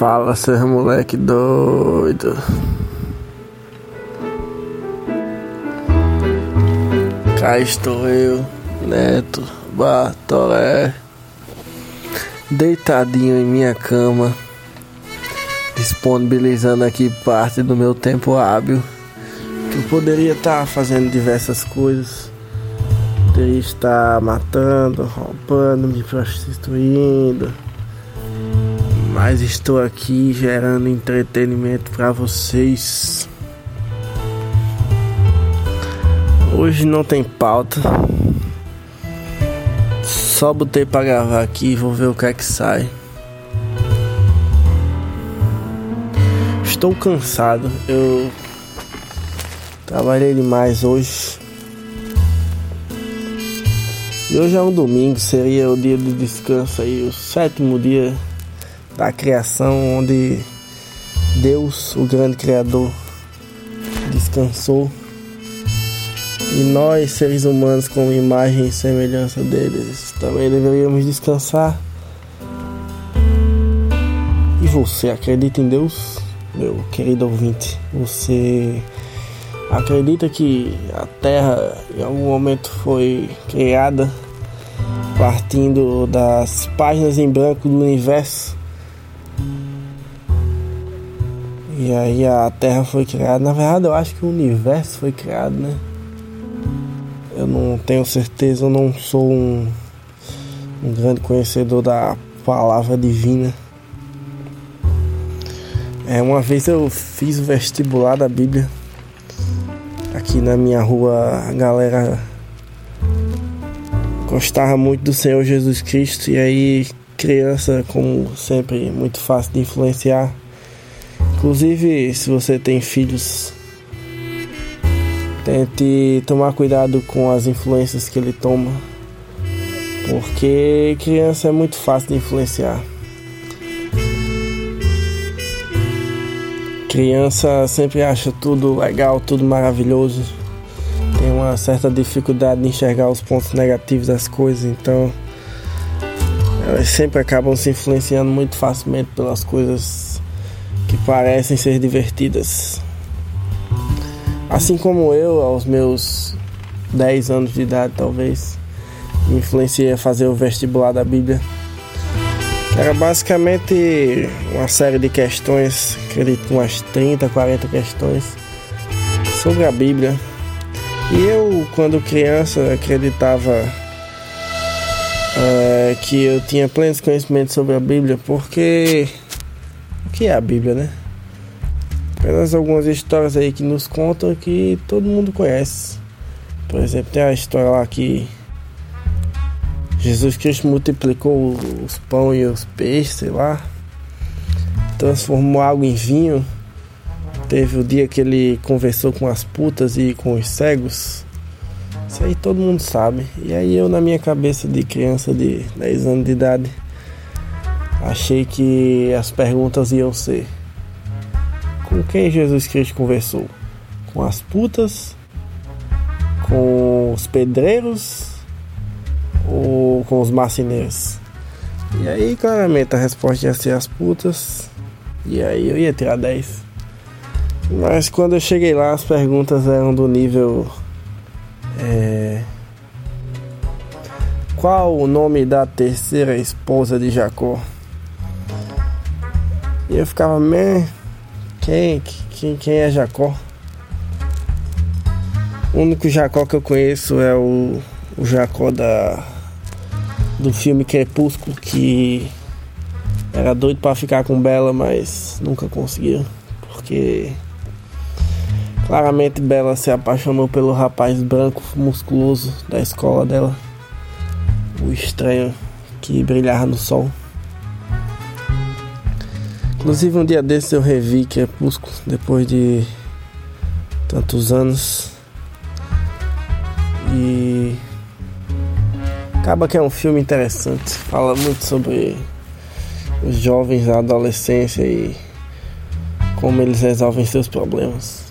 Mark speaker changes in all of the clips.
Speaker 1: Fala, seus moleque doido. Cá estou eu, Neto Batoré, deitadinho em minha cama, disponibilizando aqui parte do meu tempo hábil, que eu poderia estar fazendo diversas coisas. Poderia estar matando, roubando, me prostituindo mas estou aqui gerando entretenimento para vocês. Hoje não tem pauta. Só botei para gravar aqui, vou ver o que é que sai. Estou cansado. Eu trabalhei demais hoje. E hoje é um domingo, seria o dia de descanso aí, o sétimo dia da criação, onde Deus, o grande Criador, descansou. E nós, seres humanos, com imagem e semelhança deles, também deveríamos descansar. E você acredita em Deus, meu querido ouvinte? Você acredita que a Terra em algum momento foi criada partindo das páginas em branco do universo? E aí a Terra foi criada. Na verdade, eu acho que o universo foi criado, né? Eu não tenho certeza, eu não sou um, um grande conhecedor da palavra divina. É, uma vez eu fiz o vestibular da Bíblia. Aqui na minha rua a galera gostava muito do Senhor Jesus Cristo e aí criança, como sempre, muito fácil de influenciar Inclusive, se você tem filhos, tente tomar cuidado com as influências que ele toma, porque criança é muito fácil de influenciar. Criança sempre acha tudo legal, tudo maravilhoso. Tem uma certa dificuldade de enxergar os pontos negativos das coisas, então elas sempre acabam se influenciando muito facilmente pelas coisas que parecem ser divertidas. Assim como eu, aos meus 10 anos de idade, talvez, me influenciei a fazer o vestibular da Bíblia. Era basicamente uma série de questões, acredito umas 30, 40 questões sobre a Bíblia. E eu, quando criança, acreditava é, que eu tinha plenos conhecimentos sobre a Bíblia, porque que é a Bíblia, né? Apenas algumas histórias aí que nos contam que todo mundo conhece. Por exemplo, tem a história lá que Jesus Cristo multiplicou os pão e os peixes, sei lá, transformou água em vinho. Teve o dia que ele conversou com as putas e com os cegos. Isso aí todo mundo sabe. E aí eu na minha cabeça de criança de 10 anos de idade Achei que as perguntas iam ser: Com quem Jesus Cristo conversou? Com as putas? Com os pedreiros? Ou com os marceneiros? E aí, claramente, a resposta ia ser as putas. E aí eu ia tirar 10. Mas quando eu cheguei lá, as perguntas eram do nível. É, qual o nome da terceira esposa de Jacó? E eu ficava, man, quem, quem, quem é Jacó? O único Jacó que eu conheço é o, o Jacó da, do filme Crepúsculo, que era doido para ficar com Bela, mas nunca conseguiu, porque claramente Bela se apaixonou pelo rapaz branco, musculoso da escola dela, o estranho que brilhava no sol. Inclusive um dia desses eu revi Crepúsculo depois de tantos anos. E acaba que é um filme interessante. Fala muito sobre os jovens, a adolescência e como eles resolvem seus problemas.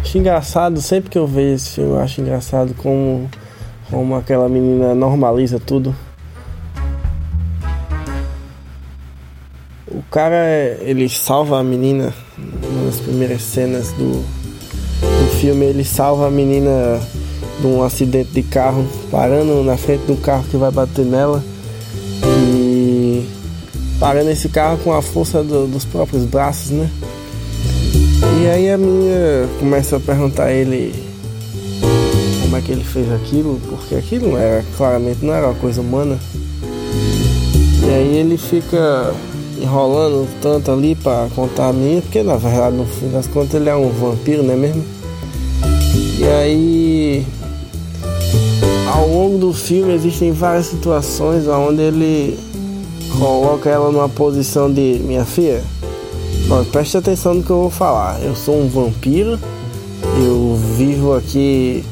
Speaker 1: Acho engraçado, sempre que eu vejo esse filme, eu acho engraçado como, como aquela menina normaliza tudo cara, ele salva a menina nas primeiras cenas do, do filme. Ele salva a menina de um acidente de carro, parando na frente do carro que vai bater nela. E parando esse carro com a força do, dos próprios braços, né? E aí a menina começa a perguntar a ele como é que ele fez aquilo, porque aquilo era, claramente não era uma coisa humana. E aí ele fica enrolando tanto ali para contar a minha, porque na verdade no fim das contas ele é um vampiro, não é mesmo? E aí ao longo do filme existem várias situações onde ele coloca ela numa posição de minha filha. Bom, preste atenção no que eu vou falar. Eu sou um vampiro, eu vivo aqui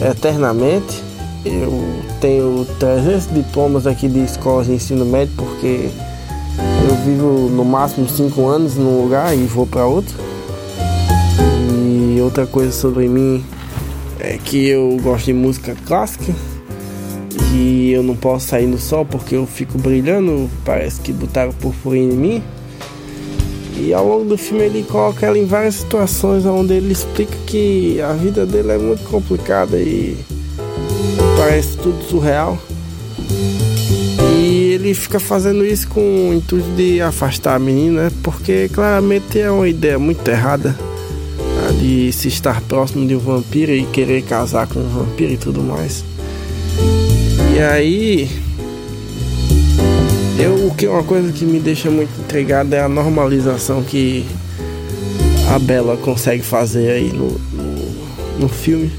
Speaker 1: eternamente. Eu tenho 300 diplomas aqui de escolas de ensino médio porque eu vivo no máximo 5 anos num lugar e vou para outro. E outra coisa sobre mim é que eu gosto de música clássica e eu não posso sair no sol porque eu fico brilhando, parece que botaram purpurina em mim. E ao longo do filme ele coloca ela em várias situações onde ele explica que a vida dele é muito complicada e parece tudo surreal. Ele fica fazendo isso com o intuito de afastar a menina, porque claramente é uma ideia muito errada de se estar próximo de um vampiro e querer casar com um vampiro e tudo mais. E aí, eu, o que uma coisa que me deixa muito intrigado é a normalização que a Bela consegue fazer aí no, no, no filme.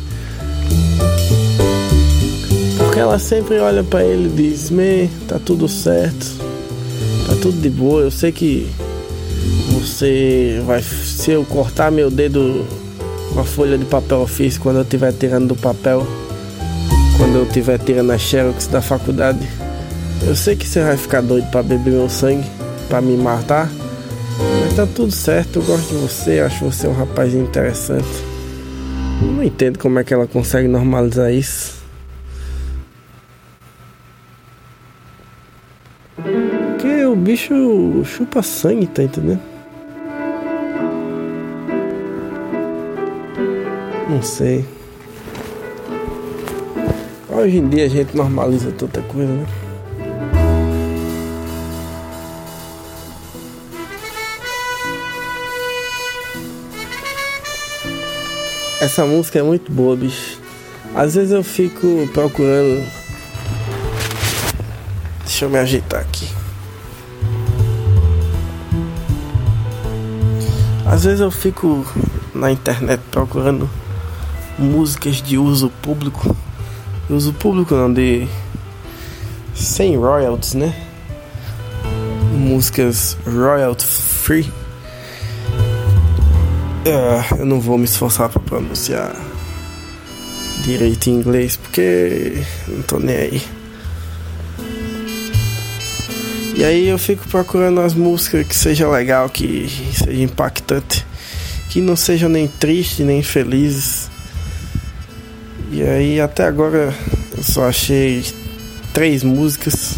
Speaker 1: Ela sempre olha para ele e diz: Me, tá tudo certo, tá tudo de boa. Eu sei que você vai. Se eu cortar meu dedo com a folha de papel ofício quando eu estiver tirando do papel, quando eu estiver tirando a xerox da faculdade, eu sei que você vai ficar doido para beber meu sangue, para me matar. Mas tá tudo certo, eu gosto de você, acho você um rapaz interessante. Não entendo como é que ela consegue normalizar isso. Bicho chupa sangue, tá entendendo? Não sei. Hoje em dia a gente normaliza tanta coisa, né? Essa música é muito boa, bicho. Às vezes eu fico procurando. Deixa eu me ajeitar aqui. Às vezes eu fico na internet procurando músicas de uso público. Uso público não, de. sem royalties, né? Músicas royalty free. Uh, eu não vou me esforçar para pronunciar direito em inglês porque não tô nem aí. E aí eu fico procurando as músicas que seja legal, que seja impactante, que não sejam nem tristes nem felizes. E aí até agora eu só achei três músicas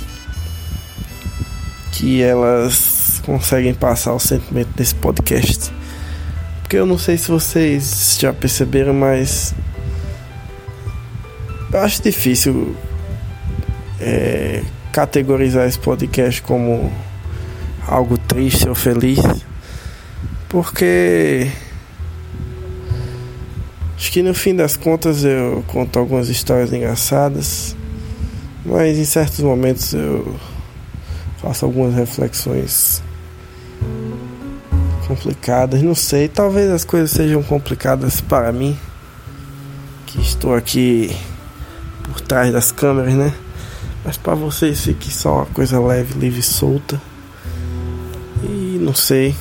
Speaker 1: que elas conseguem passar o sentimento desse podcast. Porque eu não sei se vocês já perceberam, mas eu acho difícil é, categorizar esse podcast como algo triste ou feliz, porque acho que no fim das contas eu conto algumas histórias engraçadas, mas em certos momentos eu faço algumas reflexões complicadas, não sei, talvez as coisas sejam complicadas para mim, que estou aqui por trás das câmeras, né? Mas para vocês fique só uma coisa leve, livre solta. E não sei.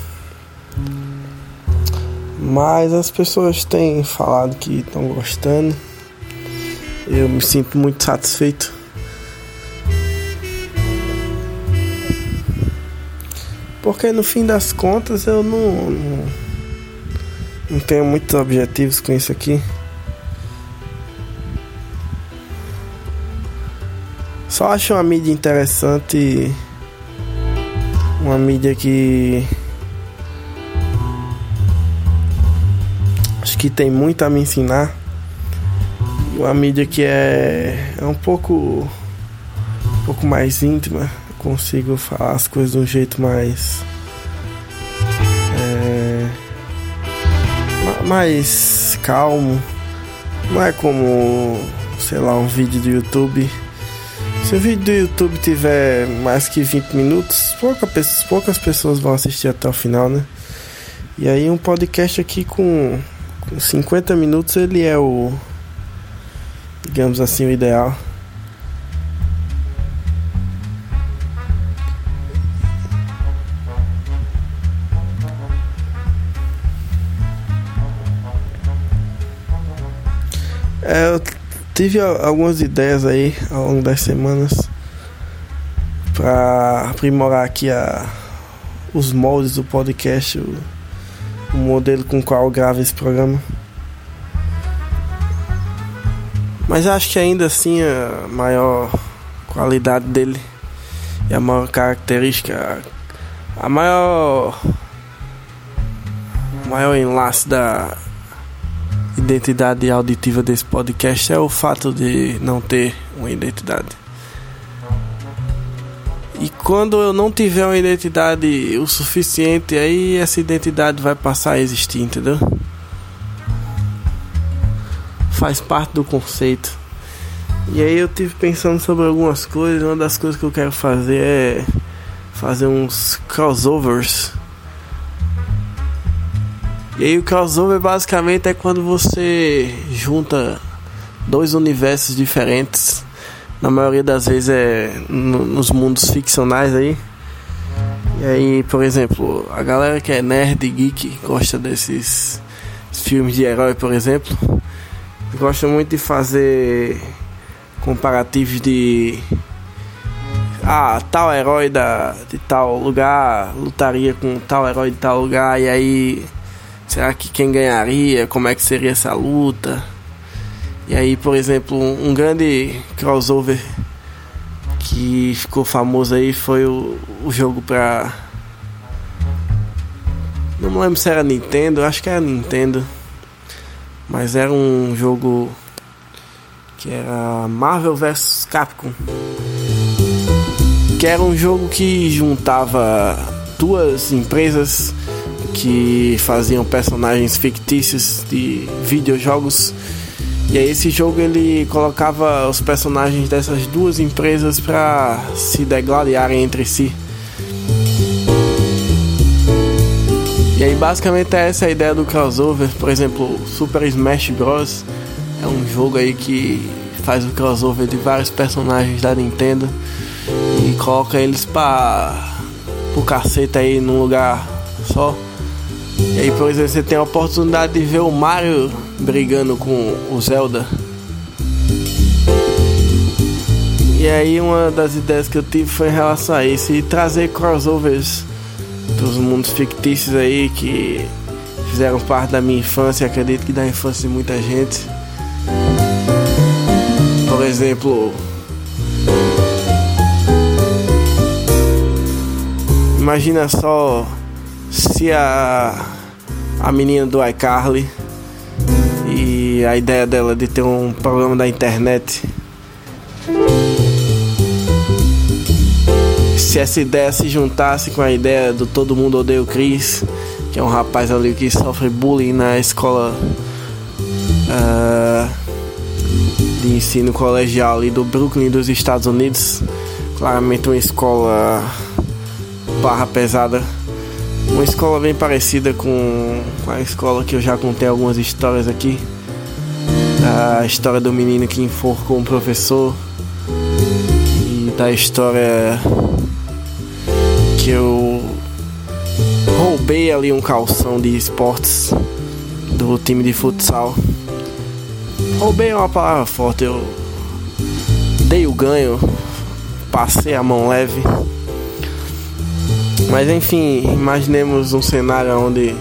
Speaker 1: Mas as pessoas têm falado que estão gostando. Eu me sinto muito satisfeito. Porque no fim das contas eu não, não, não tenho muitos objetivos com isso aqui. Só acho uma mídia interessante, uma mídia que acho que tem muito a me ensinar. Uma mídia que é, é um pouco um pouco mais íntima, consigo falar as coisas de um jeito mais é, mais calmo. Não é como, sei lá, um vídeo do YouTube se o vídeo do YouTube tiver mais que 20 minutos, pouca, poucas pessoas vão assistir até o final, né? E aí um podcast aqui com, com 50 minutos ele é o digamos assim o ideal. É, eu tive algumas ideias aí ao longo das semanas para aprimorar aqui a, os moldes do podcast, o, o modelo com qual eu gravo esse programa. Mas acho que ainda assim a maior qualidade dele e a maior característica, a maior, maior enlace da identidade auditiva desse podcast é o fato de não ter uma identidade. E quando eu não tiver uma identidade o suficiente, aí essa identidade vai passar a existir, entendeu? Faz parte do conceito. E aí eu tive pensando sobre algumas coisas. Uma das coisas que eu quero fazer é fazer uns crossovers e aí o crossover basicamente é quando você junta dois universos diferentes. Na maioria das vezes é no, nos mundos ficcionais aí. E aí, por exemplo, a galera que é nerd geek gosta desses filmes de herói, por exemplo, gosta muito de fazer comparativos de ah, tal herói da, de tal lugar lutaria com tal herói de tal lugar e aí Será que quem ganharia? Como é que seria essa luta? E aí, por exemplo, um grande crossover que ficou famoso aí foi o, o jogo pra. Não me lembro se era Nintendo, acho que era Nintendo. Mas era um jogo que era Marvel vs Capcom. Que era um jogo que juntava duas empresas que faziam personagens fictícios de videojogos. E aí esse jogo ele colocava os personagens dessas duas empresas para se degladiarem entre si. E aí basicamente é essa a ideia do crossover. Por exemplo, Super Smash Bros. é um jogo aí que faz o crossover de vários personagens da Nintendo e coloca eles para o cacete aí num lugar só. E aí, por exemplo, você tem a oportunidade de ver o Mario brigando com o Zelda. E aí, uma das ideias que eu tive foi em relação a isso e trazer crossovers dos mundos fictícios aí que fizeram parte da minha infância, acredito que da infância de muita gente. Por exemplo, imagina só se a, a menina do iCarly e a ideia dela de ter um programa da internet. Se essa ideia se juntasse com a ideia do Todo Mundo Odeia o Chris, que é um rapaz ali que sofre bullying na escola uh, de ensino colegial ali do Brooklyn dos Estados Unidos, claramente uma escola barra pesada uma escola bem parecida com, a escola que eu já contei algumas histórias aqui. A história do menino que enforcou um professor. E da história que eu roubei ali um calção de esportes do time de futsal. Roubei é uma palavra forte, eu dei o ganho, passei a mão leve. Mas enfim, imaginemos um cenário onde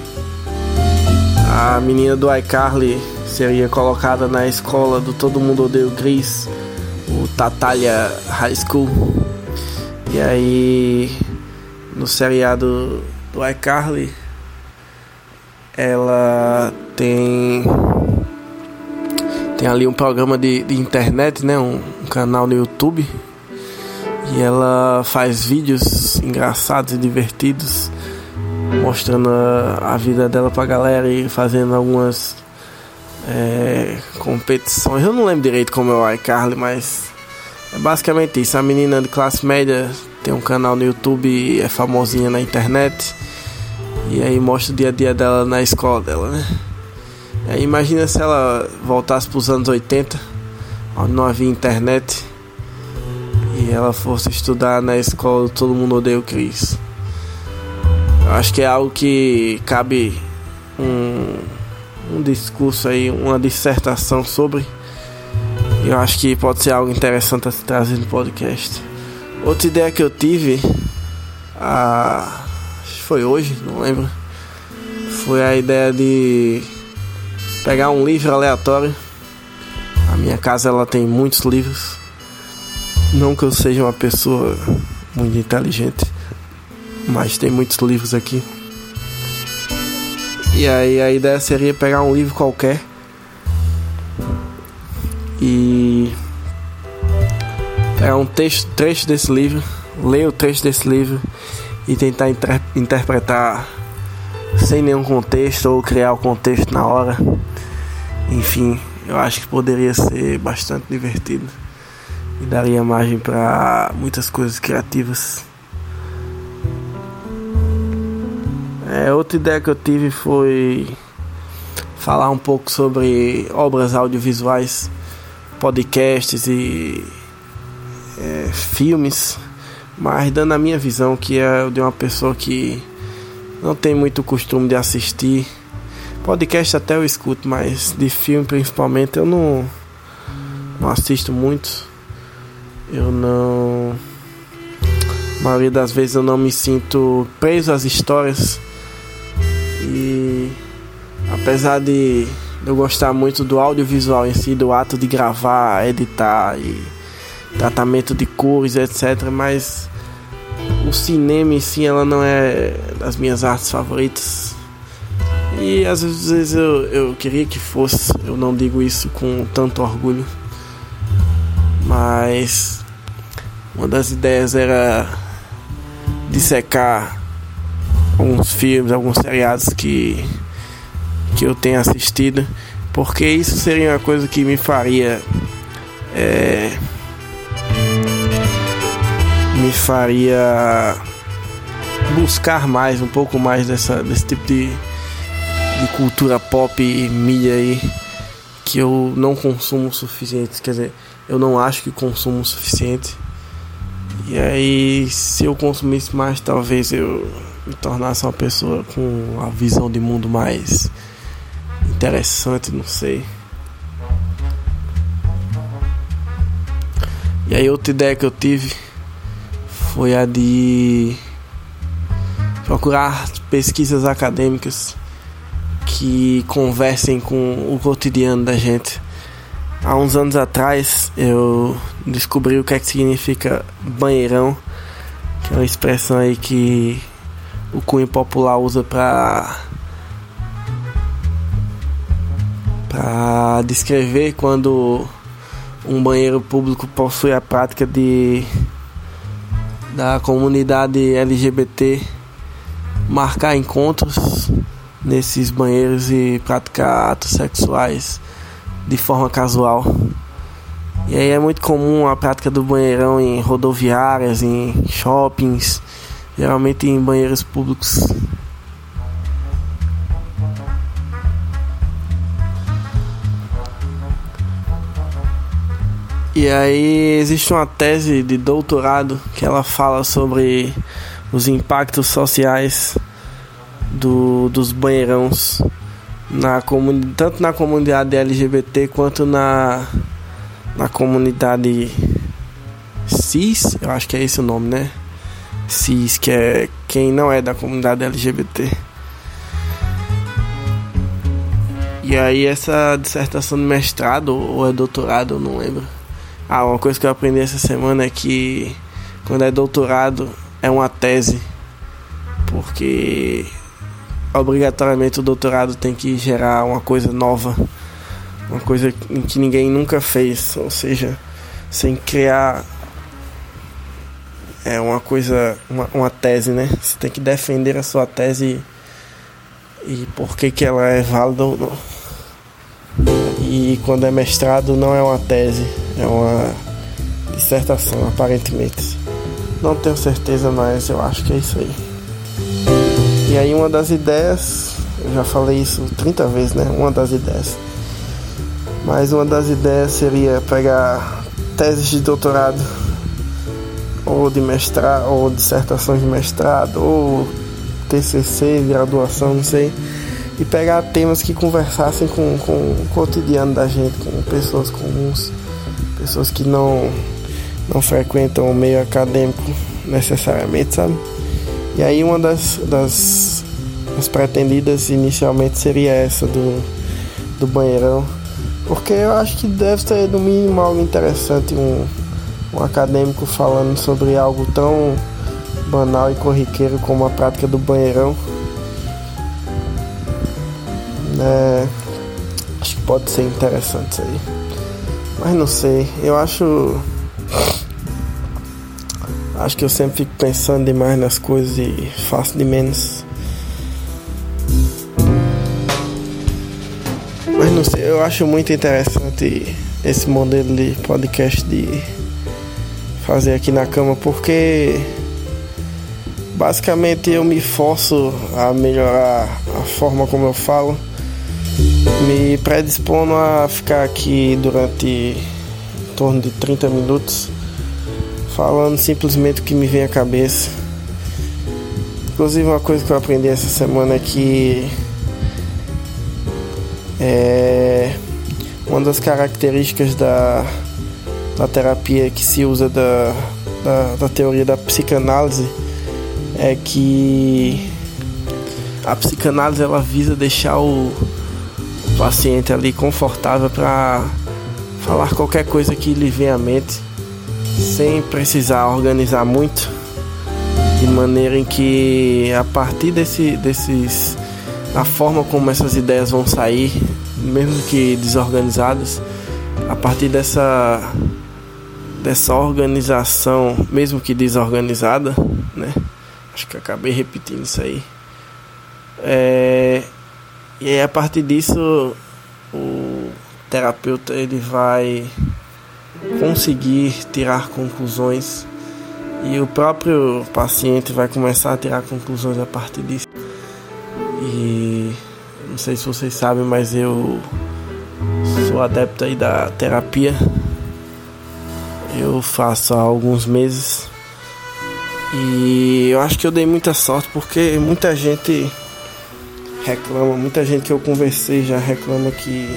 Speaker 1: a menina do iCarly seria colocada na escola do Todo Mundo Odeia o Chris, o Tatalia High School. E aí, no seriado do iCarly, ela tem tem ali um programa de, de internet, né, um, um canal no YouTube e ela faz vídeos engraçados e divertidos mostrando a, a vida dela pra galera e fazendo algumas é, competições. Eu não lembro direito como é o iCarly, mas é basicamente isso. A menina de classe média tem um canal no YouTube, é famosinha na internet. E aí mostra o dia a dia dela na escola dela, né? Aí imagina se ela voltasse para os anos 80, onde não havia internet, e ela fosse estudar na escola Todo Mundo Odeia o Chris. Eu acho que é algo que cabe um, um discurso aí, uma dissertação sobre. Eu acho que pode ser algo interessante a se trazer no podcast. Outra ideia que eu tive, a, foi hoje, não lembro, foi a ideia de pegar um livro aleatório. A minha casa ela tem muitos livros. Não que eu seja uma pessoa muito inteligente, mas tem muitos livros aqui. E aí a ideia seria pegar um livro qualquer e pegar um texto, trecho desse livro, ler o trecho desse livro e tentar inter interpretar sem nenhum contexto ou criar o contexto na hora. Enfim, eu acho que poderia ser bastante divertido e daria margem para muitas coisas criativas. É, outra ideia que eu tive foi falar um pouco sobre obras audiovisuais, podcasts e é, filmes, mas dando a minha visão, que é de uma pessoa que não tem muito costume de assistir. Podcast até eu escuto, mas de filme principalmente eu não, não assisto muito. Eu não. A maioria das vezes eu não me sinto preso às histórias. E apesar de eu gostar muito do audiovisual em si, do ato de gravar, editar e tratamento de cores, etc. Mas o cinema em si ela não é das minhas artes favoritas. E às vezes eu, eu queria que fosse, eu não digo isso com tanto orgulho. Mas uma das ideias era dissecar alguns filmes, alguns seriados que, que eu tenho assistido, porque isso seria uma coisa que me faria é, me faria buscar mais, um pouco mais dessa, desse tipo de, de cultura pop e mídia aí que eu não consumo o suficiente, quer dizer, eu não acho que consumo o suficiente. E aí, se eu consumisse mais, talvez eu me tornasse uma pessoa com uma visão de mundo mais interessante, não sei. E aí, outra ideia que eu tive foi a de procurar pesquisas acadêmicas que conversem com o cotidiano da gente. Há uns anos atrás eu descobri o que é que significa banheirão, que é uma expressão aí que o cunho popular usa para para descrever quando um banheiro público possui a prática de da comunidade LGBT marcar encontros nesses banheiros e praticar atos sexuais de forma casual. E aí é muito comum a prática do banheirão em rodoviárias, em shoppings, geralmente em banheiros públicos. E aí existe uma tese de doutorado que ela fala sobre os impactos sociais do, dos banheirões na tanto na comunidade LGBT quanto na, na comunidade cis, eu acho que é esse o nome, né? Cis, que é quem não é da comunidade LGBT. E aí essa dissertação de mestrado ou é doutorado, eu não lembro ah, uma coisa que eu aprendi essa semana é que quando é doutorado é uma tese porque obrigatoriamente o doutorado tem que gerar uma coisa nova, uma coisa que ninguém nunca fez, ou seja, sem criar é uma coisa, uma, uma tese, né? Você tem que defender a sua tese e, por que, que ela é válida ou não. E quando é mestrado não é uma tese, é uma dissertação, aparentemente. Não tenho certeza, mas eu acho que é isso aí. E aí uma das ideias, eu já falei isso 30 vezes, né? Uma das ideias. Mas uma das ideias seria pegar teses de doutorado ou de mestrado, ou dissertações de mestrado, ou TCC, graduação, não sei, e pegar temas que conversassem com, com o cotidiano da gente, com pessoas comuns, pessoas que não, não frequentam o meio acadêmico necessariamente, sabe? E aí uma das, das, das pretendidas inicialmente seria essa do, do banheirão. Porque eu acho que deve ser no mínimo algo interessante um, um acadêmico falando sobre algo tão banal e corriqueiro como a prática do banheirão. É, acho que pode ser interessante isso aí. Mas não sei, eu acho Acho que eu sempre fico pensando demais nas coisas e faço de menos. Mas não sei, eu acho muito interessante esse modelo de podcast de fazer aqui na cama porque basicamente eu me forço a melhorar a forma como eu falo, me predispondo a ficar aqui durante em torno de 30 minutos falando simplesmente o que me vem à cabeça. Inclusive uma coisa que eu aprendi essa semana é que é uma das características da, da terapia que se usa da, da, da teoria da psicanálise é que a psicanálise ela visa deixar o, o paciente ali confortável para falar qualquer coisa que lhe vem à mente sem precisar organizar muito, de maneira em que a partir desse, desses, da forma como essas ideias vão sair, mesmo que desorganizadas, a partir dessa dessa organização, mesmo que desorganizada, né? Acho que acabei repetindo isso aí. É, e aí, a partir disso, o terapeuta ele vai conseguir tirar conclusões e o próprio paciente vai começar a tirar conclusões a partir disso. E não sei se vocês sabem, mas eu sou adepto aí da terapia. Eu faço há alguns meses e eu acho que eu dei muita sorte porque muita gente reclama, muita gente que eu conversei já reclama que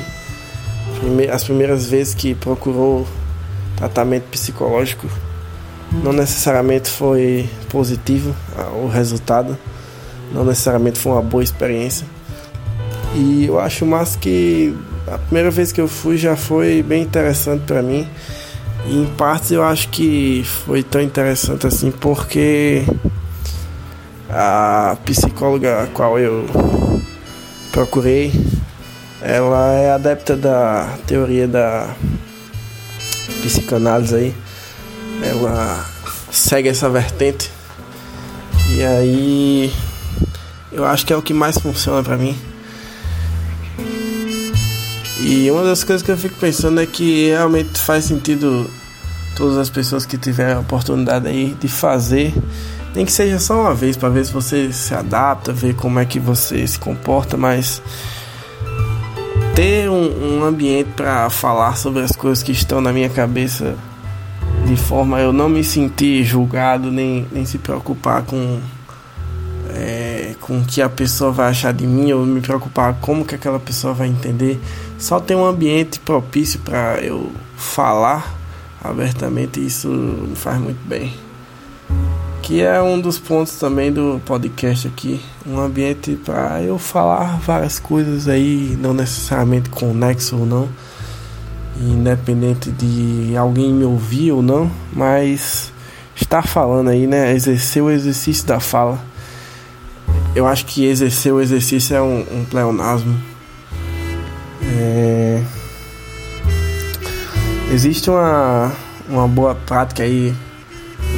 Speaker 1: as primeiras vezes que procurou tratamento psicológico não necessariamente foi positivo ah, o resultado, não necessariamente foi uma boa experiência. E eu acho mais que a primeira vez que eu fui já foi bem interessante para mim. E em partes eu acho que foi tão interessante assim porque a psicóloga a qual eu procurei, ela é adepta da teoria da psicanálise aí, ela segue essa vertente. E aí eu acho que é o que mais funciona para mim. E uma das coisas que eu fico pensando é que realmente faz sentido todas as pessoas que tiverem a oportunidade aí de fazer, nem que seja só uma vez para ver se você se adapta, ver como é que você se comporta, mas ter um, um ambiente para falar sobre as coisas que estão na minha cabeça de forma eu não me sentir julgado nem, nem se preocupar com é, com o que a pessoa vai achar de mim ou me preocupar como que aquela pessoa vai entender. Só ter um ambiente propício para eu falar abertamente isso me faz muito bem que é um dos pontos também do podcast aqui, um ambiente para eu falar várias coisas aí, não necessariamente conexo ou não, independente de alguém me ouvir ou não, mas estar falando aí, né, exercer o exercício da fala. eu acho que exercer o exercício é um, um pleonasmo. É... Existe uma, uma boa prática aí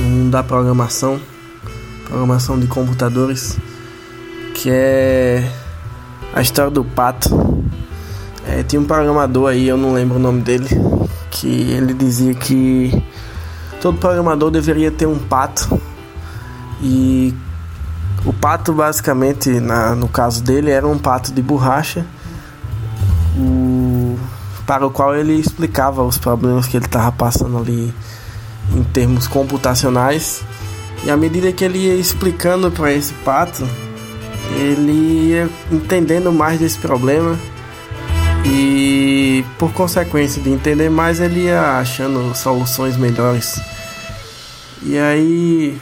Speaker 1: no mundo da programação, programação de computadores, que é a história do pato. É, tinha um programador aí, eu não lembro o nome dele, que ele dizia que todo programador deveria ter um pato e o pato, basicamente, na, no caso dele, era um pato de borracha, o, para o qual ele explicava os problemas que ele estava passando ali em termos computacionais. E à medida que ele ia explicando para esse pato, ele ia entendendo mais desse problema e, por consequência de entender mais, ele ia achando soluções melhores. E aí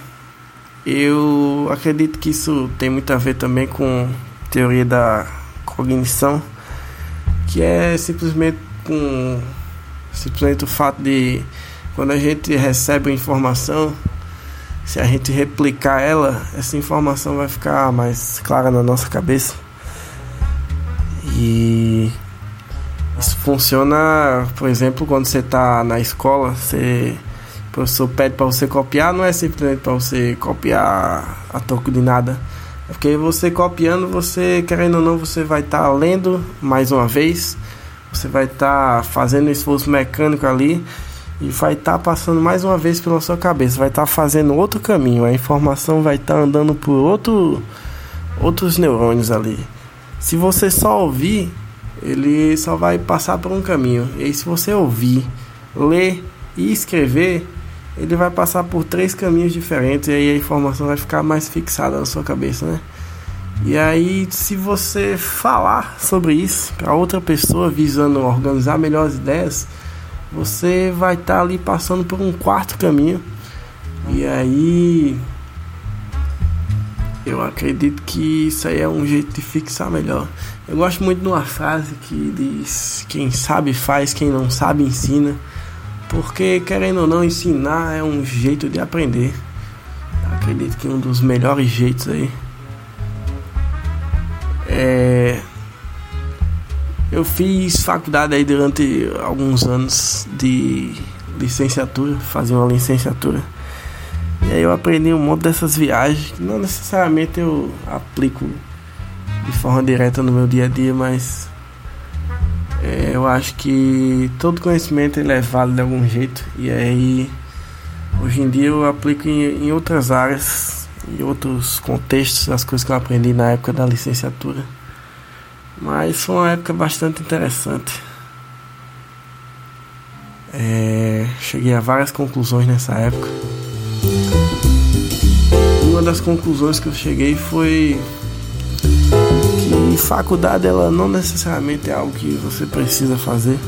Speaker 1: eu acredito que isso tem muito a ver também com teoria da cognição, que é simplesmente com simplesmente o fato de quando a gente recebe uma informação, se a gente replicar ela, essa informação vai ficar mais clara na nossa cabeça. E isso funciona, por exemplo, quando você está na escola, você o professor pede para você copiar, não é simplesmente para você copiar a toco de nada. É porque você copiando, você querendo ou não, você vai estar tá lendo mais uma vez, você vai estar tá fazendo um esforço mecânico ali e vai estar tá passando mais uma vez pela sua cabeça, vai estar tá fazendo outro caminho, a informação vai estar tá andando por outro, outros neurônios ali. Se você só ouvir, ele só vai passar por um caminho. E aí, se você ouvir, ler e escrever, ele vai passar por três caminhos diferentes e aí a informação vai ficar mais fixada na sua cabeça, né? E aí, se você falar sobre isso para outra pessoa visando organizar melhores ideias, você vai estar tá ali passando por um quarto caminho. E aí, eu acredito que isso aí é um jeito de fixar melhor. Eu gosto muito de uma frase que diz: quem sabe faz, quem não sabe ensina. Porque, querendo ou não, ensinar é um jeito de aprender. Acredito que um dos melhores jeitos aí. É. Eu fiz faculdade aí durante alguns anos de licenciatura, fazia uma licenciatura. E aí eu aprendi um monte dessas viagens que não necessariamente eu aplico de forma direta no meu dia a dia, mas é, eu acho que todo conhecimento ele é válido de algum jeito e aí hoje em dia eu aplico em, em outras áreas em outros contextos as coisas que eu aprendi na época da licenciatura mas foi uma época bastante interessante é, cheguei a várias conclusões nessa época uma das conclusões que eu cheguei foi e faculdade ela não necessariamente é algo que você precisa fazer.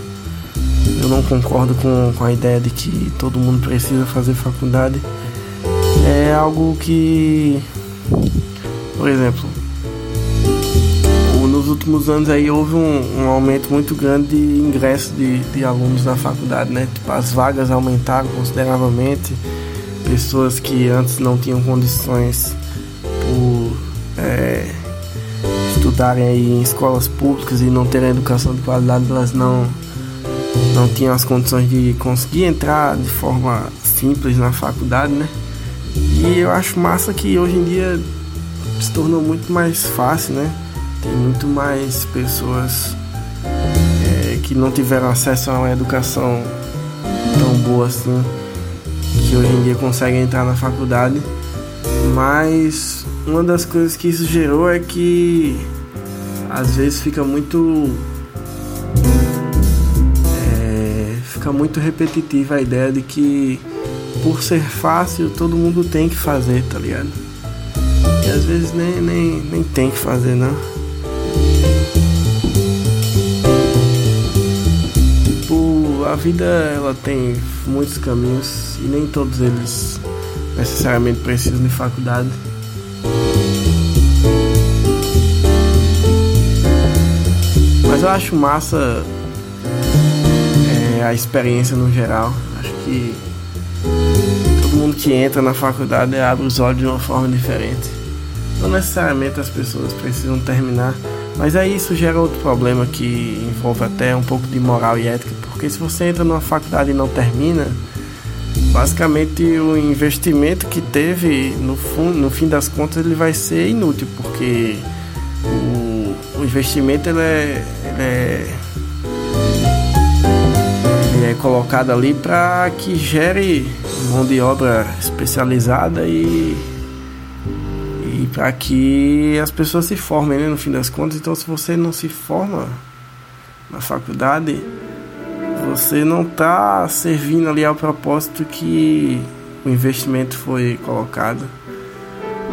Speaker 1: Eu não concordo com, com a ideia de que todo mundo precisa fazer faculdade. É algo que, por exemplo, últimos anos aí houve um, um aumento muito grande de ingresso de, de alunos na faculdade, né? Tipo, as vagas aumentaram consideravelmente. Pessoas que antes não tinham condições por é, estudarem aí em escolas públicas e não terem educação de qualidade, elas não, não tinham as condições de conseguir entrar de forma simples na faculdade, né? E eu acho massa que hoje em dia se tornou muito mais fácil, né? Tem muito mais pessoas é, que não tiveram acesso a uma educação tão boa assim, que hoje em dia conseguem entrar na faculdade. Mas uma das coisas que isso gerou é que às vezes fica muito é, fica muito repetitiva a ideia de que por ser fácil todo mundo tem que fazer, tá ligado? E às vezes nem, nem, nem tem que fazer não. A vida ela tem muitos caminhos e nem todos eles necessariamente precisam de faculdade. Mas eu acho massa é, a experiência no geral. Acho que todo mundo que entra na faculdade abre os olhos de uma forma diferente. Não necessariamente as pessoas precisam terminar, mas aí isso gera outro problema que envolve até um pouco de moral e ética, porque se você entra numa faculdade e não termina, basicamente o investimento que teve no, no fim das contas ele vai ser inútil, porque o, o investimento ele é, ele é, ele é colocado ali para que gere mão de obra especializada e, e para que as pessoas se formem né, no fim das contas. Então, se você não se forma na faculdade, você não está servindo ali ao propósito que o investimento foi colocado.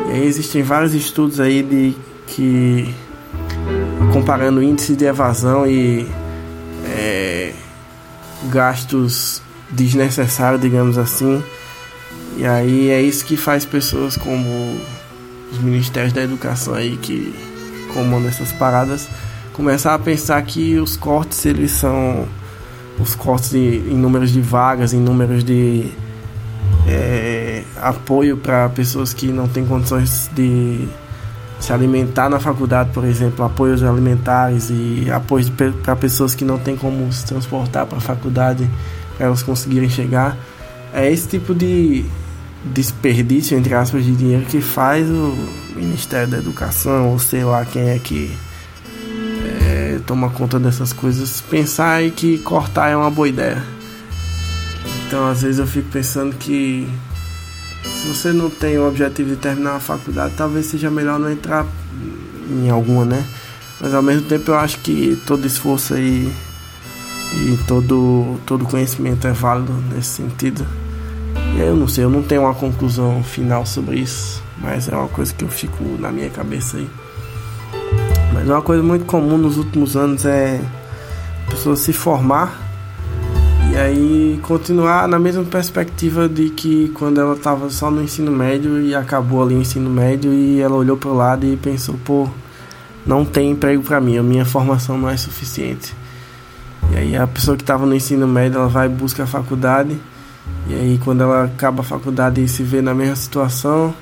Speaker 1: E aí existem vários estudos aí de que comparando índice de evasão e é, gastos desnecessários, digamos assim. E aí é isso que faz pessoas como os ministérios da educação aí que comandam essas paradas começar a pensar que os cortes eles são os cortes de, em números de vagas, em números de é, apoio para pessoas que não têm condições de se alimentar na faculdade, por exemplo, apoios alimentares e apoios para pessoas que não têm como se transportar para a faculdade para elas conseguirem chegar. É esse tipo de desperdício, entre aspas, de dinheiro que faz o Ministério da Educação, ou sei lá quem é que toma conta dessas coisas, pensar aí que cortar é uma boa ideia. Então, às vezes eu fico pensando que se você não tem o objetivo de terminar a faculdade, talvez seja melhor não entrar em alguma, né? Mas ao mesmo tempo eu acho que todo esforço aí e todo, todo conhecimento é válido nesse sentido. E eu não sei, eu não tenho uma conclusão final sobre isso, mas é uma coisa que eu fico na minha cabeça aí. Mas uma coisa muito comum nos últimos anos é a pessoa se formar e aí continuar na mesma perspectiva de que quando ela estava só no ensino médio e acabou ali o ensino médio e ela olhou para o lado e pensou, pô, não tem emprego para mim, a minha formação não é suficiente. E aí a pessoa que estava no ensino médio, ela vai e busca a faculdade. E aí quando ela acaba a faculdade e se vê na mesma situação,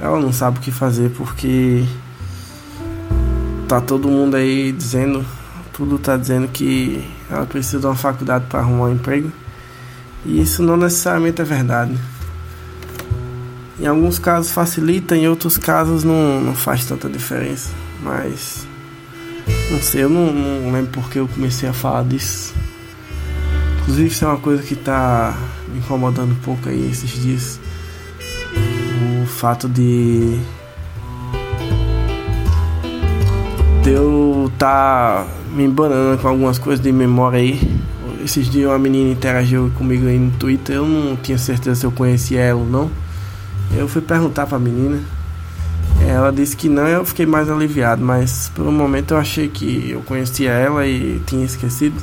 Speaker 1: ela não sabe o que fazer porque tá todo mundo aí dizendo, tudo tá dizendo que ela precisa de uma faculdade para arrumar um emprego. E isso não necessariamente é verdade. Em alguns casos facilita, em outros casos não, não faz tanta diferença. Mas não sei, eu não, não lembro porque eu comecei a falar disso. Inclusive isso é uma coisa que tá me incomodando um pouco aí esses dias. O fato de eu tá me embanando com algumas coisas de memória aí. Esses dias uma menina interagiu comigo aí no Twitter, eu não tinha certeza se eu conhecia ela ou não. Eu fui perguntar pra menina. Ela disse que não, eu fiquei mais aliviado, mas por um momento eu achei que eu conhecia ela e tinha esquecido.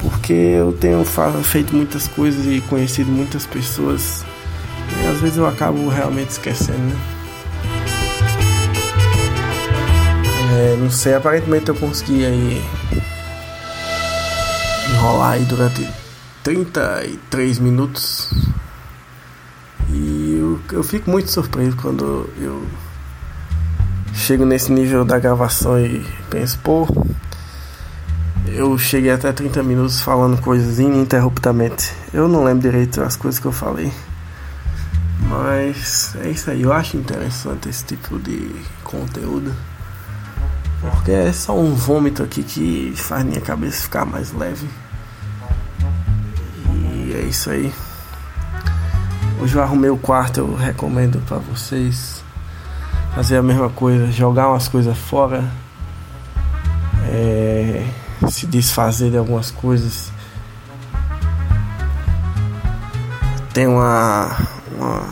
Speaker 1: Porque eu tenho feito muitas coisas e conhecido muitas pessoas. E às vezes eu acabo realmente esquecendo, né? É, não sei, aparentemente eu consegui aí enrolar aí durante 33 minutos. E eu, eu fico muito surpreso quando eu chego nesse nível da gravação e penso, pô, eu cheguei até 30 minutos falando coisas ininterruptamente. Eu não lembro direito as coisas que eu falei. Mas é isso aí, eu acho interessante esse tipo de conteúdo. Porque é só um vômito aqui que faz minha cabeça ficar mais leve. E é isso aí. Hoje eu arrumei o quarto, eu recomendo para vocês fazer a mesma coisa, jogar umas coisas fora, é, se desfazer de algumas coisas. Tem uma, uma,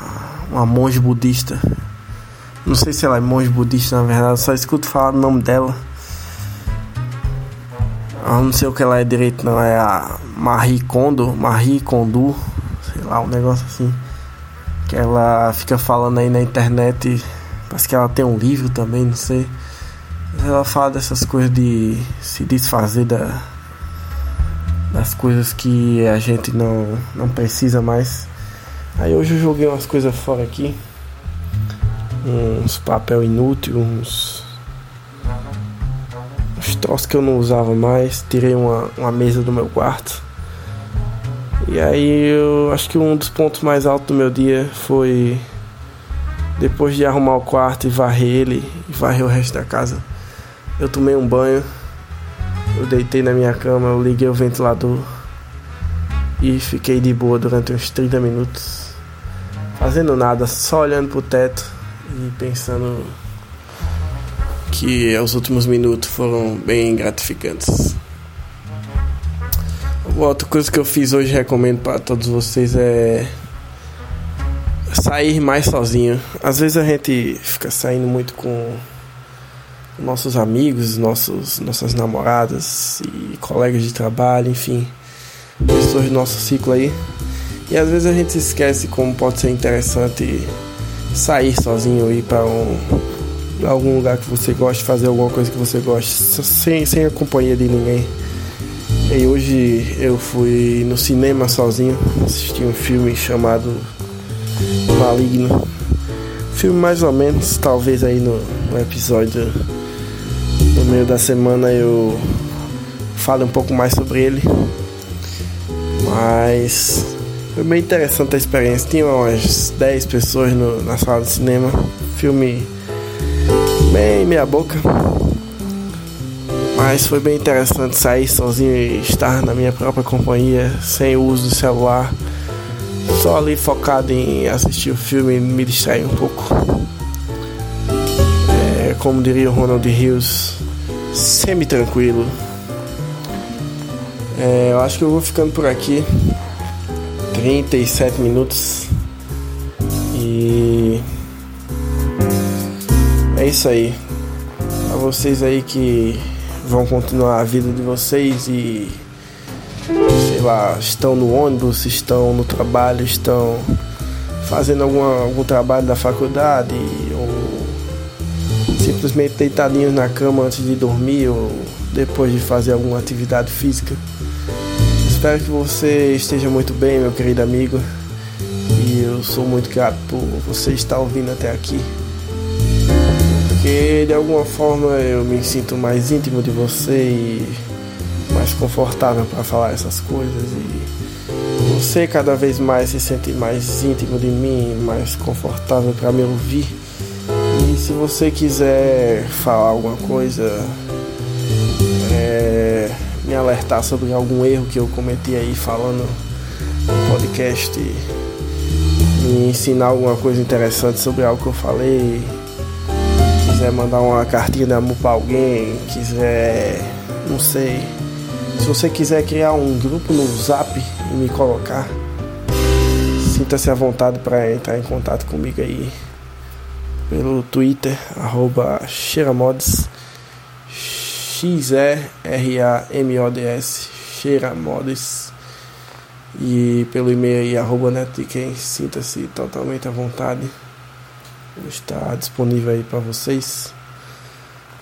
Speaker 1: uma monge budista não sei se ela é monge budista, na verdade, só escuto falar o nome dela. Eu não sei o que ela é direito, não. É a Marie Kondo, Marie Kondo, sei lá, um negócio assim. Que ela fica falando aí na internet. Parece que ela tem um livro também, não sei. Ela fala dessas coisas de se desfazer da, das coisas que a gente não, não precisa mais. Aí hoje eu joguei umas coisas fora aqui. Uns papel inútil, uns, uns troços que eu não usava mais. Tirei uma, uma mesa do meu quarto. E aí eu acho que um dos pontos mais altos do meu dia foi depois de arrumar o quarto e varrer ele e varrer o resto da casa. Eu tomei um banho, eu deitei na minha cama, eu liguei o ventilador e fiquei de boa durante uns 30 minutos, fazendo nada, só olhando pro teto e pensando que os últimos minutos foram bem gratificantes. Outra coisa que eu fiz hoje recomendo para todos vocês é sair mais sozinho. Às vezes a gente fica saindo muito com nossos amigos, nossos, nossas namoradas e colegas de trabalho, enfim, pessoas do nosso ciclo aí. E às vezes a gente esquece como pode ser interessante sair sozinho ir para um, algum lugar que você goste, fazer alguma coisa que você goste, sem, sem a companhia de ninguém. E hoje eu fui no cinema sozinho, assisti um filme chamado Maligno. Filme mais ou menos, talvez aí no, no episódio no meio da semana eu fale um pouco mais sobre ele. Mas foi bem interessante a experiência. Tinha umas 10 pessoas no, na sala de cinema. Filme bem meia boca. Mas foi bem interessante sair sozinho e estar na minha própria companhia, sem o uso do celular, só ali focado em assistir o filme e me distrair um pouco. É, como diria o Ronald Hughes, semi-tranquilo. É, eu acho que eu vou ficando por aqui. 37 minutos. E é isso aí. A vocês aí que vão continuar a vida de vocês e sei lá, estão no ônibus, estão no trabalho, estão fazendo alguma, algum trabalho da faculdade ou simplesmente deitadinhos na cama antes de dormir ou depois de fazer alguma atividade física. Espero que você esteja muito bem, meu querido amigo. E eu sou muito grato por você estar ouvindo até aqui porque de alguma forma eu me sinto mais íntimo de você e mais confortável para falar essas coisas e você cada vez mais se sente mais íntimo de mim, mais confortável para me ouvir. E se você quiser falar alguma coisa, é, me alertar sobre algum erro que eu cometi aí falando no podcast, me ensinar alguma coisa interessante sobre algo que eu falei quiser mandar uma cartinha de amor para alguém, quiser, não sei, se você quiser criar um grupo no Zap e me colocar, sinta-se à vontade para entrar em contato comigo aí pelo Twitter, arroba Xeramods, X-E-R-A-M-O-D-S, Xeramods, e pelo e-mail aí, arroba Netquem, sinta-se totalmente à vontade está disponível aí para vocês.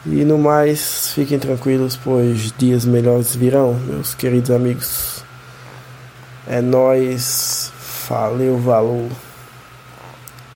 Speaker 1: E no mais, fiquem tranquilos, pois dias melhores virão, meus queridos amigos. É nós, valeu, valor.